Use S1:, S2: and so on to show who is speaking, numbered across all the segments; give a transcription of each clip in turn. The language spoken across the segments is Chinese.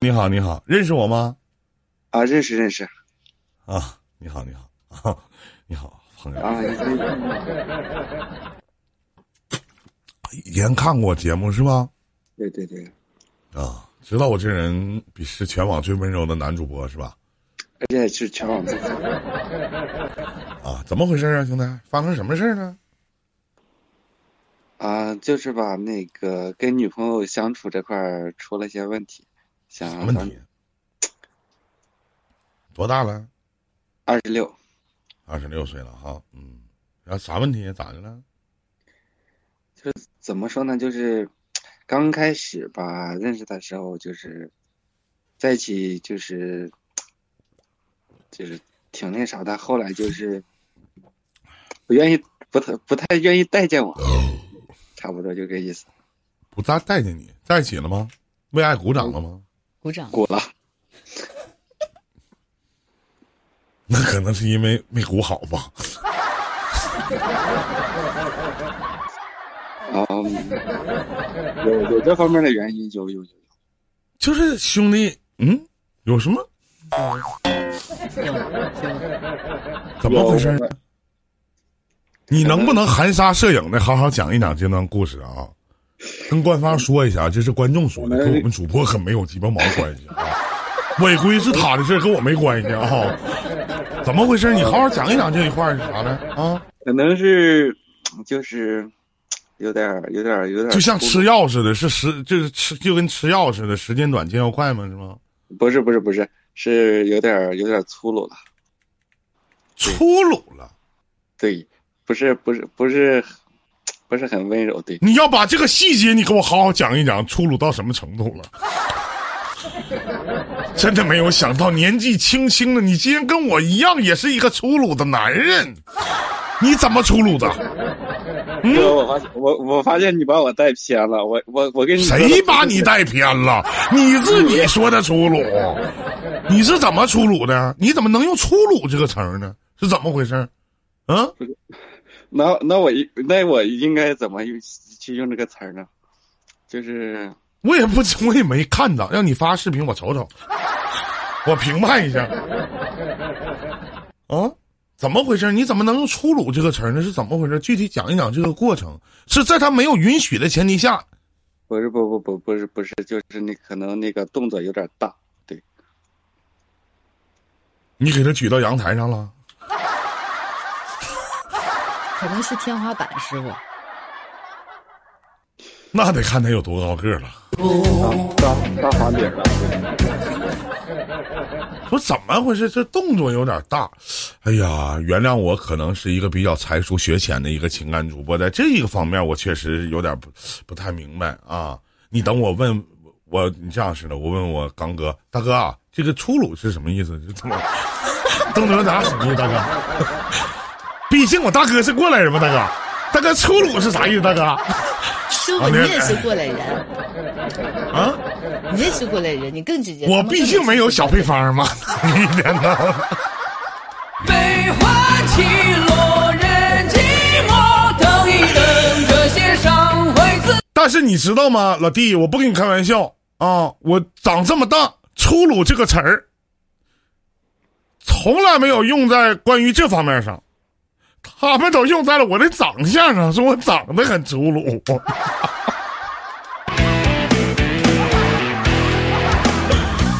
S1: 你好，你好，认识我吗？
S2: 啊，认识认识。
S1: 啊，你好，你好，啊、你好，朋友。
S2: 啊，
S1: 以前看过节目是吧？
S2: 对对对，
S1: 啊，知道我这人比是全网最温柔的男主播是吧？
S2: 而且是全网最
S1: 啊，怎么回事啊，兄弟？发生什么事儿呢？
S2: 啊，就是吧，那个跟女朋友相处这块儿出了些问题，想
S1: 啥问题？多大了？
S2: 二十六。
S1: 二十六岁了哈，嗯，然后啥问题？咋的了？
S2: 就怎么说呢？就是刚开始吧，认识的时候就是在一起，就是就是挺那啥的。后来就是不愿意，不太不太愿意待见我，差不多就这意思。
S1: 不咋待见你，在一起了吗？为爱鼓掌了吗？
S3: 鼓掌。
S2: 鼓了。
S1: 那可能是因为没鼓好吧。
S2: 啊，有有这方面的原因，有有有有。
S1: 就是兄弟，嗯，有什么？怎么回事？你能不能含沙射影的好好讲一讲这段故事啊？跟官方说一下，这是观众说的，跟我们主播可没有鸡巴毛关系啊！违规是他的事跟我没关系啊！怎么回事？你好好讲一讲这一块是啥呢啊？
S2: 可能是就是有点有点有点，
S1: 就像吃药似的，是时就是吃就跟吃药似的，时间短见效快吗？是吗？
S2: 不是不是不是，是有点有点粗鲁了。
S1: 粗鲁了？
S2: 对，不是不是不是不是很温柔。对，
S1: 你要把这个细节你给我好好讲一讲，粗鲁到什么程度了？真的没有想到，年纪轻轻的你竟然跟我一样，也是一个粗鲁的男人。你怎么粗鲁的？
S2: 嗯，我发现我我发现你把我带偏了。我我我跟你
S1: 谁把你带偏了？你自己说的粗鲁，你是怎么粗鲁的？你怎么能用粗鲁这个词儿呢？是怎么回事？啊？
S2: 那那我那我应该怎么用去用这个词儿呢？就是。
S1: 我也不，我也没看到，让你发视频我瞅瞅，我评判一下。啊，怎么回事？你怎么能用粗鲁这个词儿呢？是怎么回事？具体讲一讲这个过程，是在他没有允许的前提下。
S2: 不是，不不不，不是，不是，就是你可能那个动作有点大，对。
S1: 你给他举到阳台上了？
S3: 可能是天花板，师傅。
S1: 那得看他有多高个了。
S2: 大大房顶了。
S1: 说怎么回事？这动作有点大。哎呀，原谅我，可能是一个比较才疏学浅的一个情感主播，在这一个方面，我确实有点不不太明白啊。你等我问我，你这样似的，我问我刚哥，大哥啊，这个粗鲁是什么意思？这怎么动作有点狠意，大哥。毕竟我大哥是过来人嘛，大哥。大哥，粗鲁是啥意思，大哥？
S3: 师傅，你也是过来人
S1: 啊！
S3: 你也是过来人，你更直接。
S1: 我毕竟没有小配方嘛，一点呢。
S4: 悲欢起落，人寂寞，等一等，这些伤会自。
S1: 但是你知道吗，老弟，我不跟你开玩笑啊！我长这么大，粗鲁这个词儿，从来没有用在关于这方面上。他们都用在了我的长相上，说我长得很粗鲁。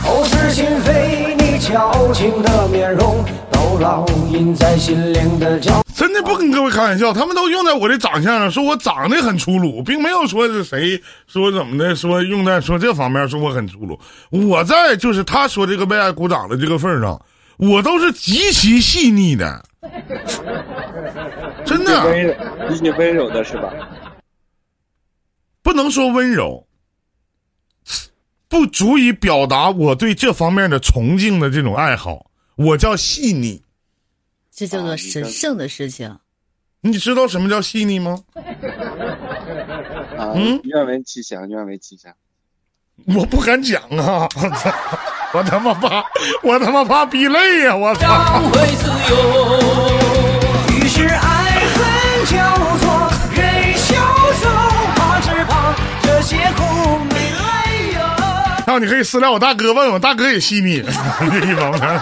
S5: 口是心非，你矫情的面容都烙印在心灵的角。
S1: 真的不跟各位开玩笑，他们都用在我的长相上，说我长得很粗鲁，并没有说是谁说怎么的，说用在说这方面说我很粗鲁。我在就是他说这个为爱鼓掌的这个份上，我都是极其细腻的。真的，
S2: 温你温柔的是吧？
S1: 不能说温柔，不足以表达我对这方面的崇敬的这种爱好。我叫细腻，
S3: 这叫做神圣的事情。
S1: 你知道什么叫细腻吗？
S2: 啊，嗯，愿闻其详，愿闻其详。
S1: 我不敢讲啊！我操，我他妈怕，我他妈怕逼累呀！我操！你可以私聊我大哥，问问我大哥也细腻这一方面。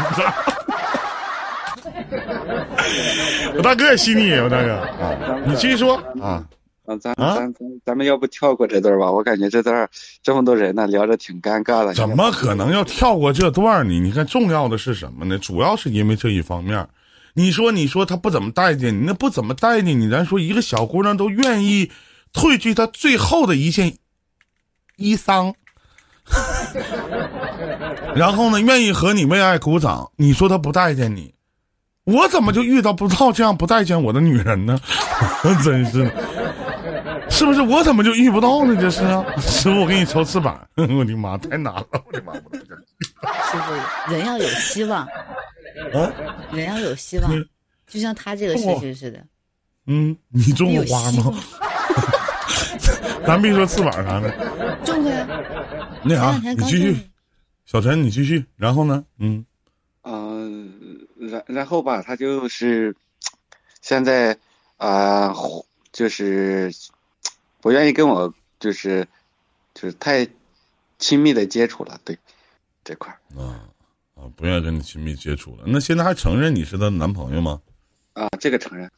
S1: 我大哥也吸你，我大哥啊，你继续说啊。
S2: 啊，咱
S1: 啊
S2: 咱咱咱们要不跳过这段吧？我感觉这段这么多人呢，聊着挺尴尬的。
S1: 怎么可能要跳过这段呢？你看，重要的是什么呢？主要是因为这一方面。你说，你说他不怎么待见你，那不怎么待见你，咱说一个小姑娘都愿意褪去她最后的一件衣裳，然后呢，愿意和你为爱鼓掌。你说他不待见你，我怎么就遇到不到这样不待见我的女人呢？真是的。是不是我怎么就遇不到呢？这是啊，师傅，我给你抽翅膀。我的妈，太难了！我的妈，我的天！
S3: 师傅，人要有希望，
S1: 啊，
S3: 人要有希望，就像他这个事情似的。
S1: 嗯，你种过花吗？咱别说翅膀啥的，
S3: 种过呀，
S1: 那啥，你继续，小陈，你继续。然后呢？嗯，
S2: 嗯、然然后吧，他就是现在啊、就是不愿意跟我就是就是太亲密的接触了，对这块儿
S1: 啊啊，不愿意跟你亲密接触了。那现在还承认你是她男朋友吗？
S2: 啊，这个承认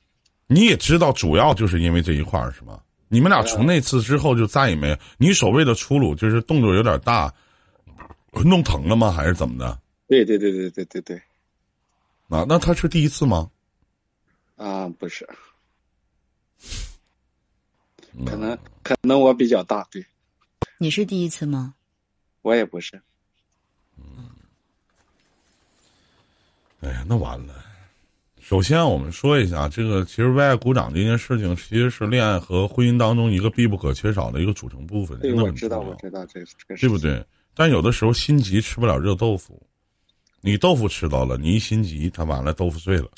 S1: 你也知道，主要就是因为这一块儿是吗？你们俩从那次之后就再也没有。你所谓的粗鲁，就是动作有点大，弄疼了吗？还是怎么的？
S2: 对对对对对对对
S1: 啊，那他是第一次吗？
S2: 啊，不是，
S1: 嗯
S2: 可能可能我比较大，对
S3: 你是第一次吗？
S2: 我也不是，嗯
S1: 哎呀，那完了。首先，我们说一下，这个其实为爱鼓掌这件事情，其实是恋爱和婚姻当中一个必不可缺少的一个组成部分，
S2: 对，我知道，我知道这这个
S1: 对不？对？但有的时候心急吃不了热豆腐，你豆腐吃到了，你一心急，他完了豆腐碎了，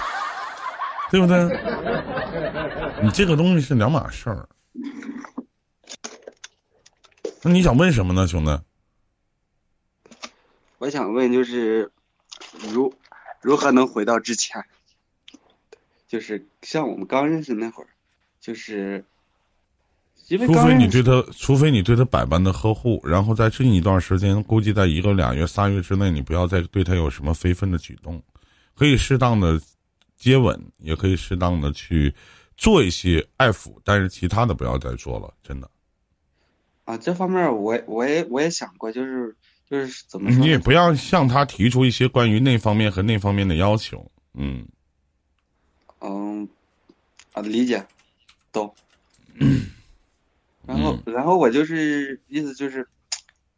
S1: 对不对？你这个东西是两码事儿。那你想问什么呢，兄弟？
S2: 我想问就是，如如何能回到之前？就是像我们刚认识那会儿，就是因为
S1: 除非你对他，除非你对他百般的呵护，然后在这一段时间，估计在一个俩月、仨月之内，你不要再对他有什么非分的举动，可以适当的接吻，也可以适当的去做一些爱抚，但是其他的不要再做了，真的。
S2: 啊，这方面我我也我也想过，就是就是怎么说？
S1: 你也不要向他提出一些关于那方面和那方面的要求，嗯，
S2: 嗯啊，理解，懂。然后然后我就是意思就是，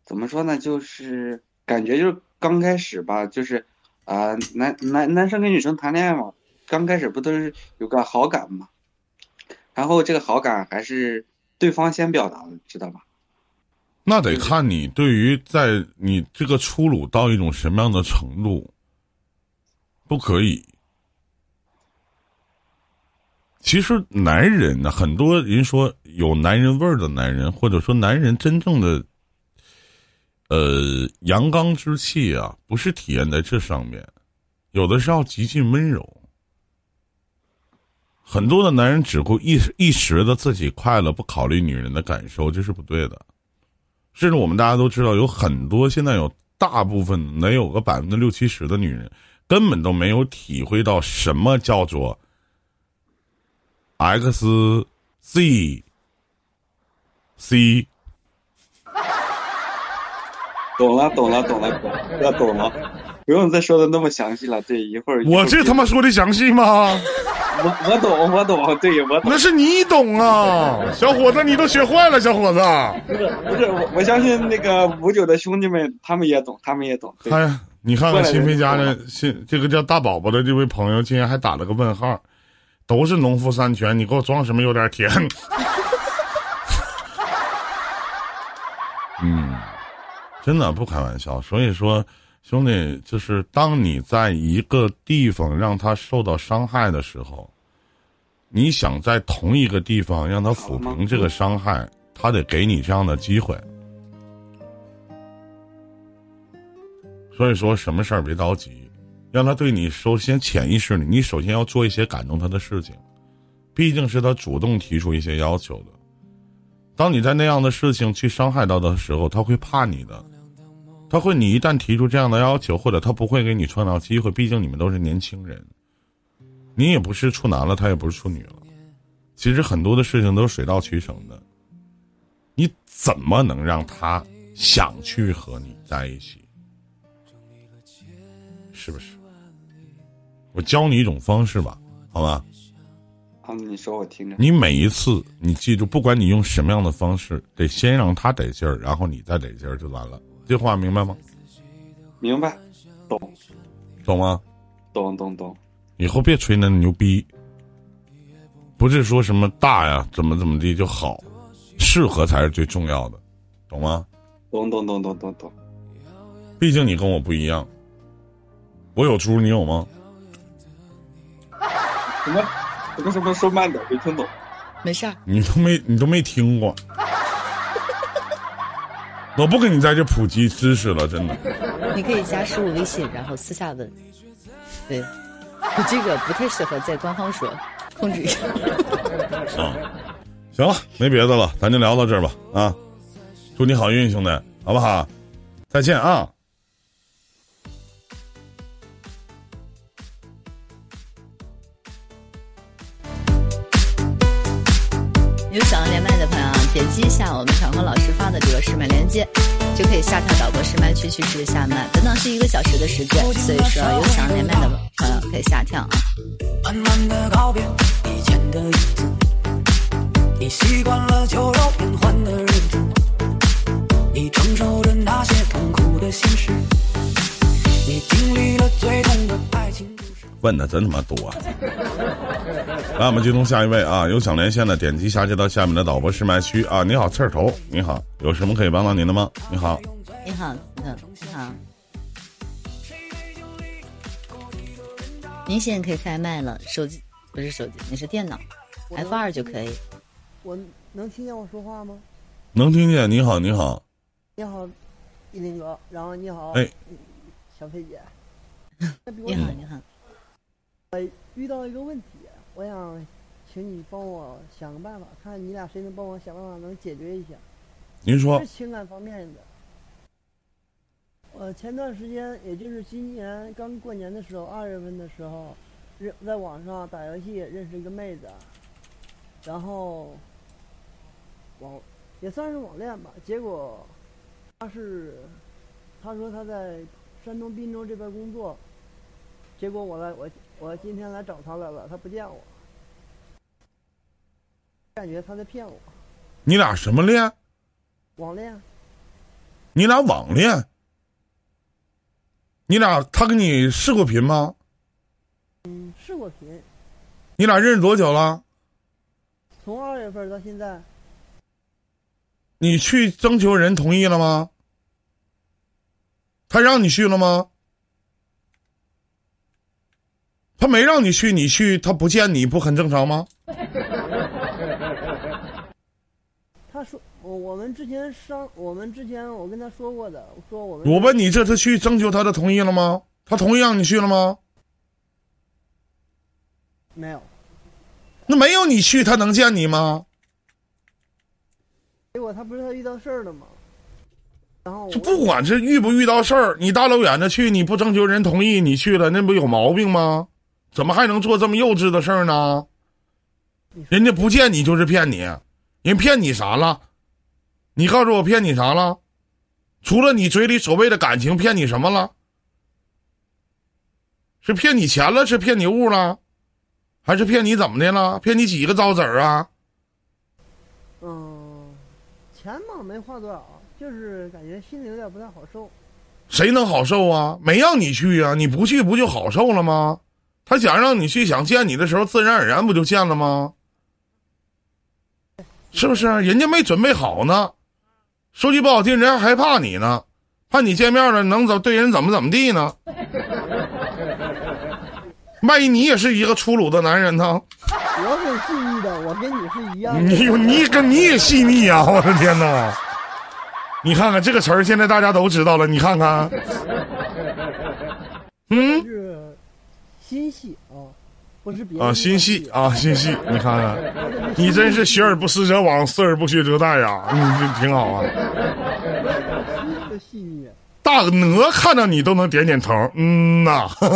S2: 怎么说呢？就是感觉就是刚开始吧，就是啊、男男男生跟女生谈恋爱嘛，刚开始不都是有个好感嘛，然后这个好感还是对方先表达的，知道吧？
S1: 那得看你对于在你这个粗鲁到一种什么样的程度，不可以。其实男人呢，很多人说有男人味儿的男人，或者说男人真正的，呃，阳刚之气啊，不是体现在这上面，有的是要极尽温柔。很多的男人只顾一时一时的自己快乐，不考虑女人的感受，这是不对的。甚至我们大家都知道，有很多现在有大部分能有个百分之六七十的女人，根本都没有体会到什么叫做 X Z C。
S2: 懂了，懂了，懂了，懂了，要懂了，不用再说的那么详细了。对，一会儿
S1: 我这他妈说的详细吗？
S2: 我我懂，我懂，对我懂
S1: 那。是你懂啊，小伙子，你都学坏了，小伙子。
S2: 不是不是，我我相信那个五九的兄弟们，他们也懂，他们也懂。对
S1: 哎呀，你看看新飞家的新这个叫大宝宝的这位朋友，竟然还打了个问号，都是农夫山泉，你给我装什么有点甜？嗯，真的不开玩笑。所以说，兄弟，就是当你在一个地方让他受到伤害的时候，你想在同一个地方让他抚平这个伤害，他得给你这样的机会。所以说，什么事儿别着急，让他对你首先潜意识里，你首先要做一些感动他的事情，毕竟是他主动提出一些要求的。当你在那样的事情去伤害到的时候，他会怕你的，他会你一旦提出这样的要求，或者他不会给你创造机会，毕竟你们都是年轻人，你也不是处男了，他也不是处女了，其实很多的事情都是水到渠成的，你怎么能让他想去和你在一起？是不是？我教你一种方式吧，好吧？
S2: 啊，你说我听着。
S1: 你每一次，你记住，不管你用什么样的方式，得先让他得劲儿，然后你再得劲儿就完了。这话明白吗？
S2: 明白，懂，
S1: 懂吗？
S2: 懂懂懂。
S1: 以后别吹那牛逼，不是说什么大呀，怎么怎么地就好，适合才是最重要的，懂吗？
S2: 懂懂懂懂懂懂。
S1: 毕竟你跟我不一样，我有猪，你有吗？
S2: 什么？什么什么？说慢点，没听懂。
S3: 没事儿，
S1: 你都没你都没听过，我不跟你在这普及知识了，真的。
S3: 你可以加十五微信，然后私下问。对，这个不太适合在官方说，控制一下。
S1: 啊，行了，没别的了，咱就聊到这儿吧。啊，祝你好运，兄弟，好不好？再见啊。
S3: 有想要连麦的朋友啊，点击一下我们小何老师发的这个试麦链接，就可以下跳导播试麦区去试一下麦。本档是一个小时的时间，所以说有想连麦的朋友可以下跳啊。
S6: 慢慢的告别以前的影子，你习惯了酒肉变换的日子，你承受着那些痛苦的心事，你经历了最痛的爱。
S1: 问的真他妈多、啊。来，我们接通下一位啊，有想连线的点击下接到下面的导播试麦区啊。你好，刺儿头，你好，有什么可以帮到您的吗？你好，
S3: 你好，嗯，你好。您现在可以开麦了，手机不是手机，你是电脑，F 二就可以。
S7: 我能听见我说话吗？
S1: 能听见？你好，你好，
S7: 你好，一林哥，然后你好，
S1: 哎，
S7: 小飞姐。
S3: 你好，你好。
S7: 我遇到一个问题，我想请你帮我想个办法，看你俩谁能帮我想办法能解决一下。
S1: 您说
S7: 是情感方面的。我前段时间，也就是今年刚过年的时候，二月份的时候，认在网上打游戏认识一个妹子，然后网也算是网恋吧。结果她是她说她在山东滨州这边工作，结果我来我我今天来找他来了，他不见我，感觉他在骗我，
S1: 你俩什么恋？
S7: 网恋。
S1: 你俩网恋？你俩他跟你视过频吗？
S7: 嗯，视过频，
S1: 你俩认识多久了？
S7: 从二月份到现在，
S1: 你去征求人同意了吗？他让你去了吗？他没让你去，你去他不见你不很正常吗？
S7: 他说我我们之前商，我们之前我跟他说过的，我说我们
S1: 我问你这次去征求他的同意了吗？他同意让你去了吗？
S7: 没有，
S1: 那没有你去，他能见你吗？
S7: 结果他不是他遇到事儿了吗？然后
S1: 就不管是遇不遇到事儿，你大老远的去，你不征求人同意，你去了，那不有毛病吗？怎么还能做这么幼稚的事儿呢？人家不见你就是骗你，人骗你啥了？你告诉我骗你啥了？除了你嘴里所谓的感情，骗你什么了？是骗你钱了？是骗你物了？还是骗你怎么的了？骗你几个糟子儿啊？
S7: 嗯，钱嘛没花多少，就是感觉心里有点不太好受。
S1: 谁能好受啊？没让你去啊，你不去不就好受了吗？他想让你去，想见你的时候，自然而然不就见了吗？是不是？人家没准备好呢，说句不好听，人还害怕你呢，怕你见面了能怎对人怎么怎么地呢？万一你也是一个粗鲁的男人呢？
S7: 我很细腻的，我跟你是一样的。
S1: 你你跟你也细腻啊、我的天哪！你看看这个词儿，现在大家都知道了。你看看，嗯，
S7: 是心细啊，不是别的
S1: 啊，心细，啊，心细，你看看，你真是学而不思则罔，思而不学则殆呀，你这挺好啊。
S7: 这细腻。
S1: 大鹅看到你都能点点头，嗯呐，
S7: 我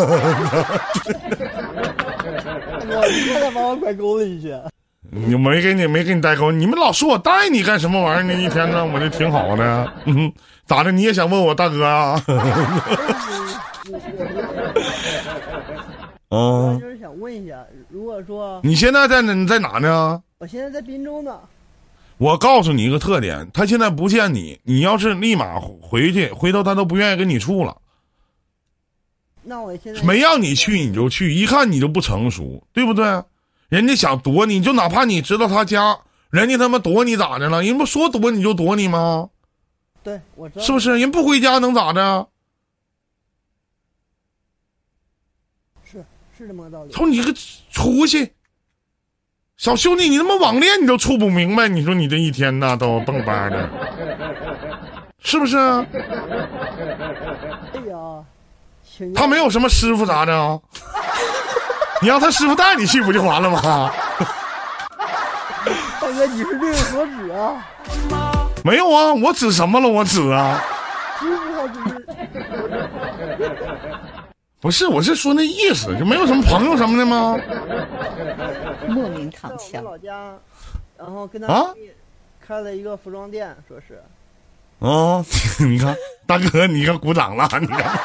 S7: 一看他把我拐沟里去。
S1: 你没给你没给你带沟，你们老说我带你干什么玩意儿呢？一天呢，我这挺好的，嗯，咋的？你也想问我大哥啊？
S7: 我
S1: 嗯，
S7: 就是想问一下，如果说
S1: 你现在在哪？你在哪呢？
S7: 我现在在滨州呢，
S1: 我告诉你一个特点，他现在不见你，你要是立马回去，回头他都不愿意跟你处了。
S7: 那我现在
S1: 没让你去你就去，一看你就不成熟，对不对？人家想躲你，就哪怕你知道他家，人家他妈躲你咋的了？人不说躲你就躲你吗？
S7: 对我知道
S1: 是不是？人不回家能咋的？
S7: 是是这么个道理。
S1: 瞅你个出息！小兄弟，你他妈网恋你都处不明白，你说你这一天呐都蹦吧的，是不是？
S7: 哎呀，
S1: 他没有什么师傅啥的啊，你让他师傅带你去不就完了吗？
S7: 大哥，你是日有所指啊，
S1: 没有啊，我指什么了？我指啊。
S7: 师傅他就是
S1: 不是，我是说那意思，就没有什么朋友什么的吗？
S3: 莫名躺枪。
S7: 老家，然后跟他
S1: 啊
S7: 闺蜜开了一个服装店，说是
S1: 啊、你看，大哥，你看鼓掌了，你看。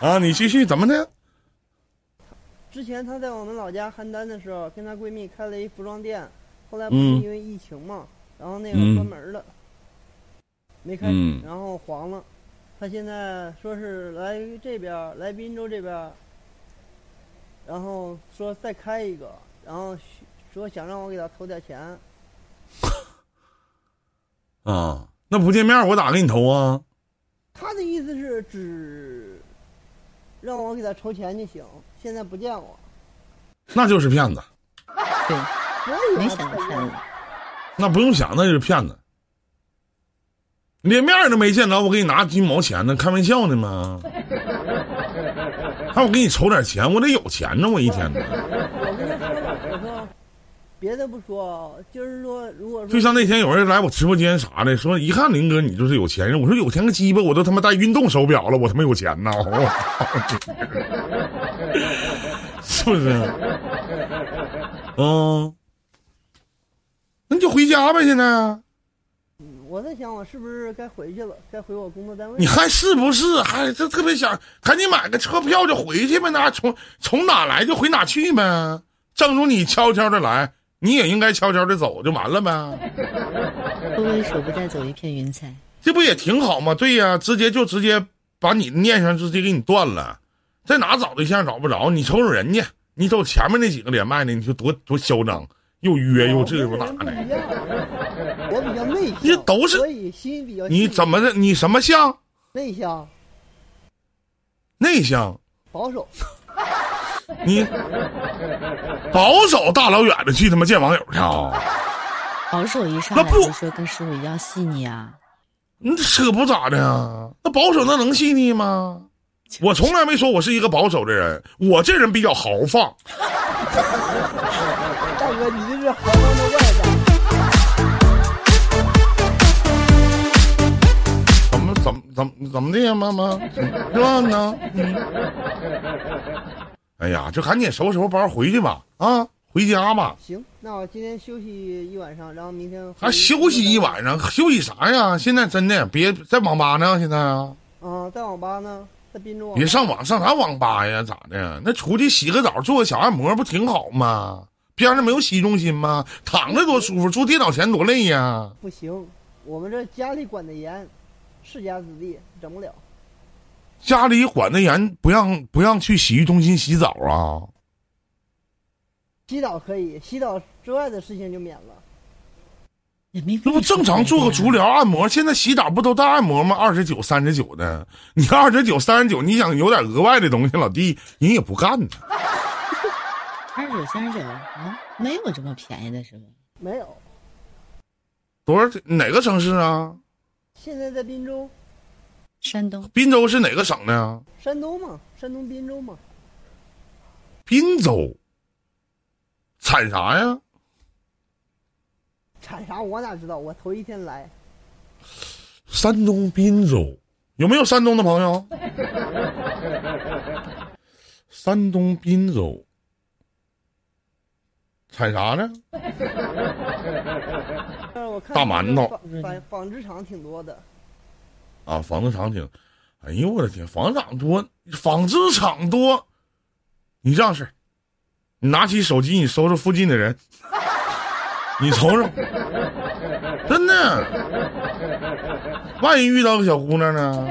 S1: 啊，你继续怎么的？
S7: 之前她在我们老家邯郸的时候，跟她闺蜜开了一服装店，后来不是
S1: 嗯
S7: 因为疫情嘛，然后那个
S1: 嗯
S7: 关门了，没开，
S1: 嗯
S7: 然后黄了。她现在说是来这边，来滨州这边，然后说再开一个，然后说想让我给他投点钱，
S1: 啊，那不见面我咋给你投啊？
S7: 他的意思是只让我给他筹钱就行，现在不见我。
S1: 那就是骗子，
S3: 对，
S7: 我
S3: 没想到骗子。
S1: 那不用想，那就是骗子。连面都没见着，我给你拿几毛钱呢？开玩笑呢吗？还我给你筹点钱，我得有钱呢，我一天呢。
S7: 别的不说，就是说，如果说
S1: 就像那天有人来我直播间啥的，说一看林哥你就是有钱人，我说有钱个鸡巴，我都他妈戴运动手表了，我他妈有钱呐！我操，是不是？嗯，那你就回家呗，现在
S7: 我在想，我是不是该回去了？该回我工作单位
S1: 你？还是不是？还就特别想赶紧买个车票就回去呗，那从从哪来就回哪去呗。正如你悄悄的来，你也应该悄悄的走，就完了呗。
S3: 不为手不带走一片云彩。
S1: 这不也挺好吗？对呀，直接就直接把你的念想直接给你断了，在哪找对象找不着，你瞅瞅人家，你瞅前面那几个连麦的，你说多多嚣张，又约又这又那的，
S7: 我比较内向，
S1: 你都是
S7: 所以心比较
S1: 你怎么的？你什么向？
S7: 内向
S1: 内向？
S7: 保守？
S1: 你保守大老远的去他妈见网友去啊？
S3: 保守一上
S1: 那不
S3: 来就说跟师傅一样细腻啊，
S1: 你这可不咋的呀？那保守那能细腻吗？我从来没说我是一个保守的人，我这人比较豪放。怎么怎么的呀，妈妈？是吧呢？嗯。哎呀，就赶紧收拾收拾包回去吧，啊，回家吧。
S7: 行，那我今天休息一晚上，然后明天回
S1: 还休息一晚上，休息啥呀？现在真的别在网吧呢，现在啊，
S7: 啊，在网吧呢，在滨州。
S1: 别上网上啥网吧呀？咋的？那出去洗个澡，做个小按摩，不挺好吗？边上没有洗浴中心吗？躺着多舒服，坐电脑前多累呀。
S7: 不行，我们这家里管的严，世家子弟整不了。
S1: 家里管得严，不让不让去洗浴中心洗澡啊？
S7: 洗澡可以，洗澡之外的事情就免了。
S3: 也没
S1: 那不正常做个足疗按摩？现在洗澡不都带按摩吗？二十九、三十九的，你二十九、三十九，你想有点额外的东西，老弟人也不干呢。
S3: 二十九、三十九啊，没有这么便宜的是吧？
S7: 没有，
S1: 多少？哪个城市啊？
S7: 现在在滨州，
S3: 山东
S1: 滨州是哪个省的呀？
S7: 山东嘛，山东滨州嘛。
S1: 滨州，产啥呀？
S7: 产啥我哪知道？我头一天来，
S1: 山东滨州有没有山东的朋友？山东滨州产啥呢？大馒头
S7: 纺纺纺织厂挺多的，
S1: 啊，纺织厂挺，哎呦我的天，纺织厂多，纺织厂多，你这样式儿你拿起手机，你搜搜附近的人，你瞅瞅，真的，万一遇到个小姑娘呢？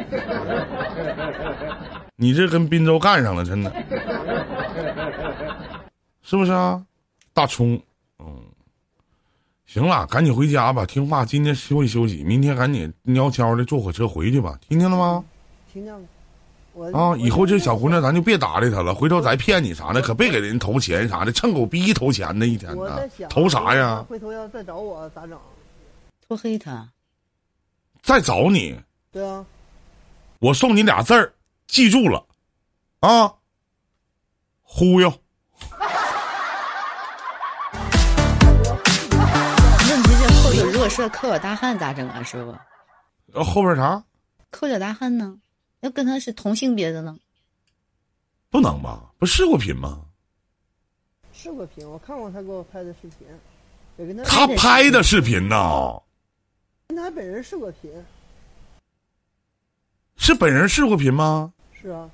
S1: 你这跟滨州干上了，真的，是不是啊？大葱，嗯，行了，赶紧回家吧，听话，今天休息休息，明天赶紧悄悄的坐火车回去吧，听见了吗？
S7: 听见了。我
S1: 啊，以后这小姑娘
S7: 咱
S1: 咱就别搭理她了，回头再骗你啥的，可别给人投钱啥的，趁狗逼投钱呢，一天呢
S7: 我在想，
S1: 投啥呀？
S7: 回头要再找我咋整？
S3: 拖黑他，
S1: 再找你，
S7: 对啊，
S1: 我送你俩字儿，记住了，啊，忽悠。
S3: 是个抠脚大汉咋整啊，师傅？
S1: 呃后边啥
S3: 抠脚大汉呢？要跟他是同性别的呢？
S1: 不能吧？不试过频吗？
S7: 视过频，我看过他给我拍的视频，也跟他
S1: 他拍的视频呢，
S7: 跟他本人视过频，
S1: 是本人试过频吗？
S7: 是啊。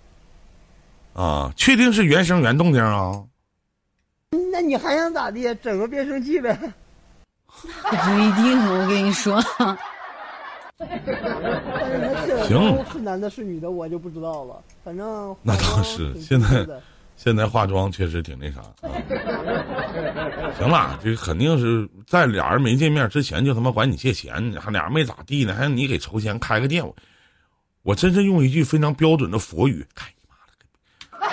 S1: 啊，确定是原声原动静啊？
S7: 那你还想咋地？整个变声器呗。
S3: 不一定，我跟你说，
S7: 但是他是
S1: 行
S7: 是男的是女的，我就不知道了。反正
S1: 那倒是现在现在化妆确实挺那啥。啊、行了，这肯定是在俩人没见面之前就他妈管你借钱，还俩人没咋地呢，还让你给筹钱开个店。我我真是用一句非常标准的佛语，开你妈的！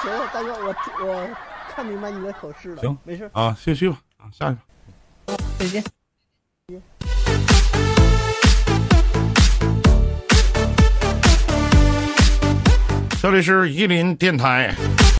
S7: 行了，大哥，我我看明白你的口试了。
S1: 行
S7: 没事。
S1: 啊，谢续吧，啊，下去吧。
S3: 再见。
S1: 这里是伊林电台。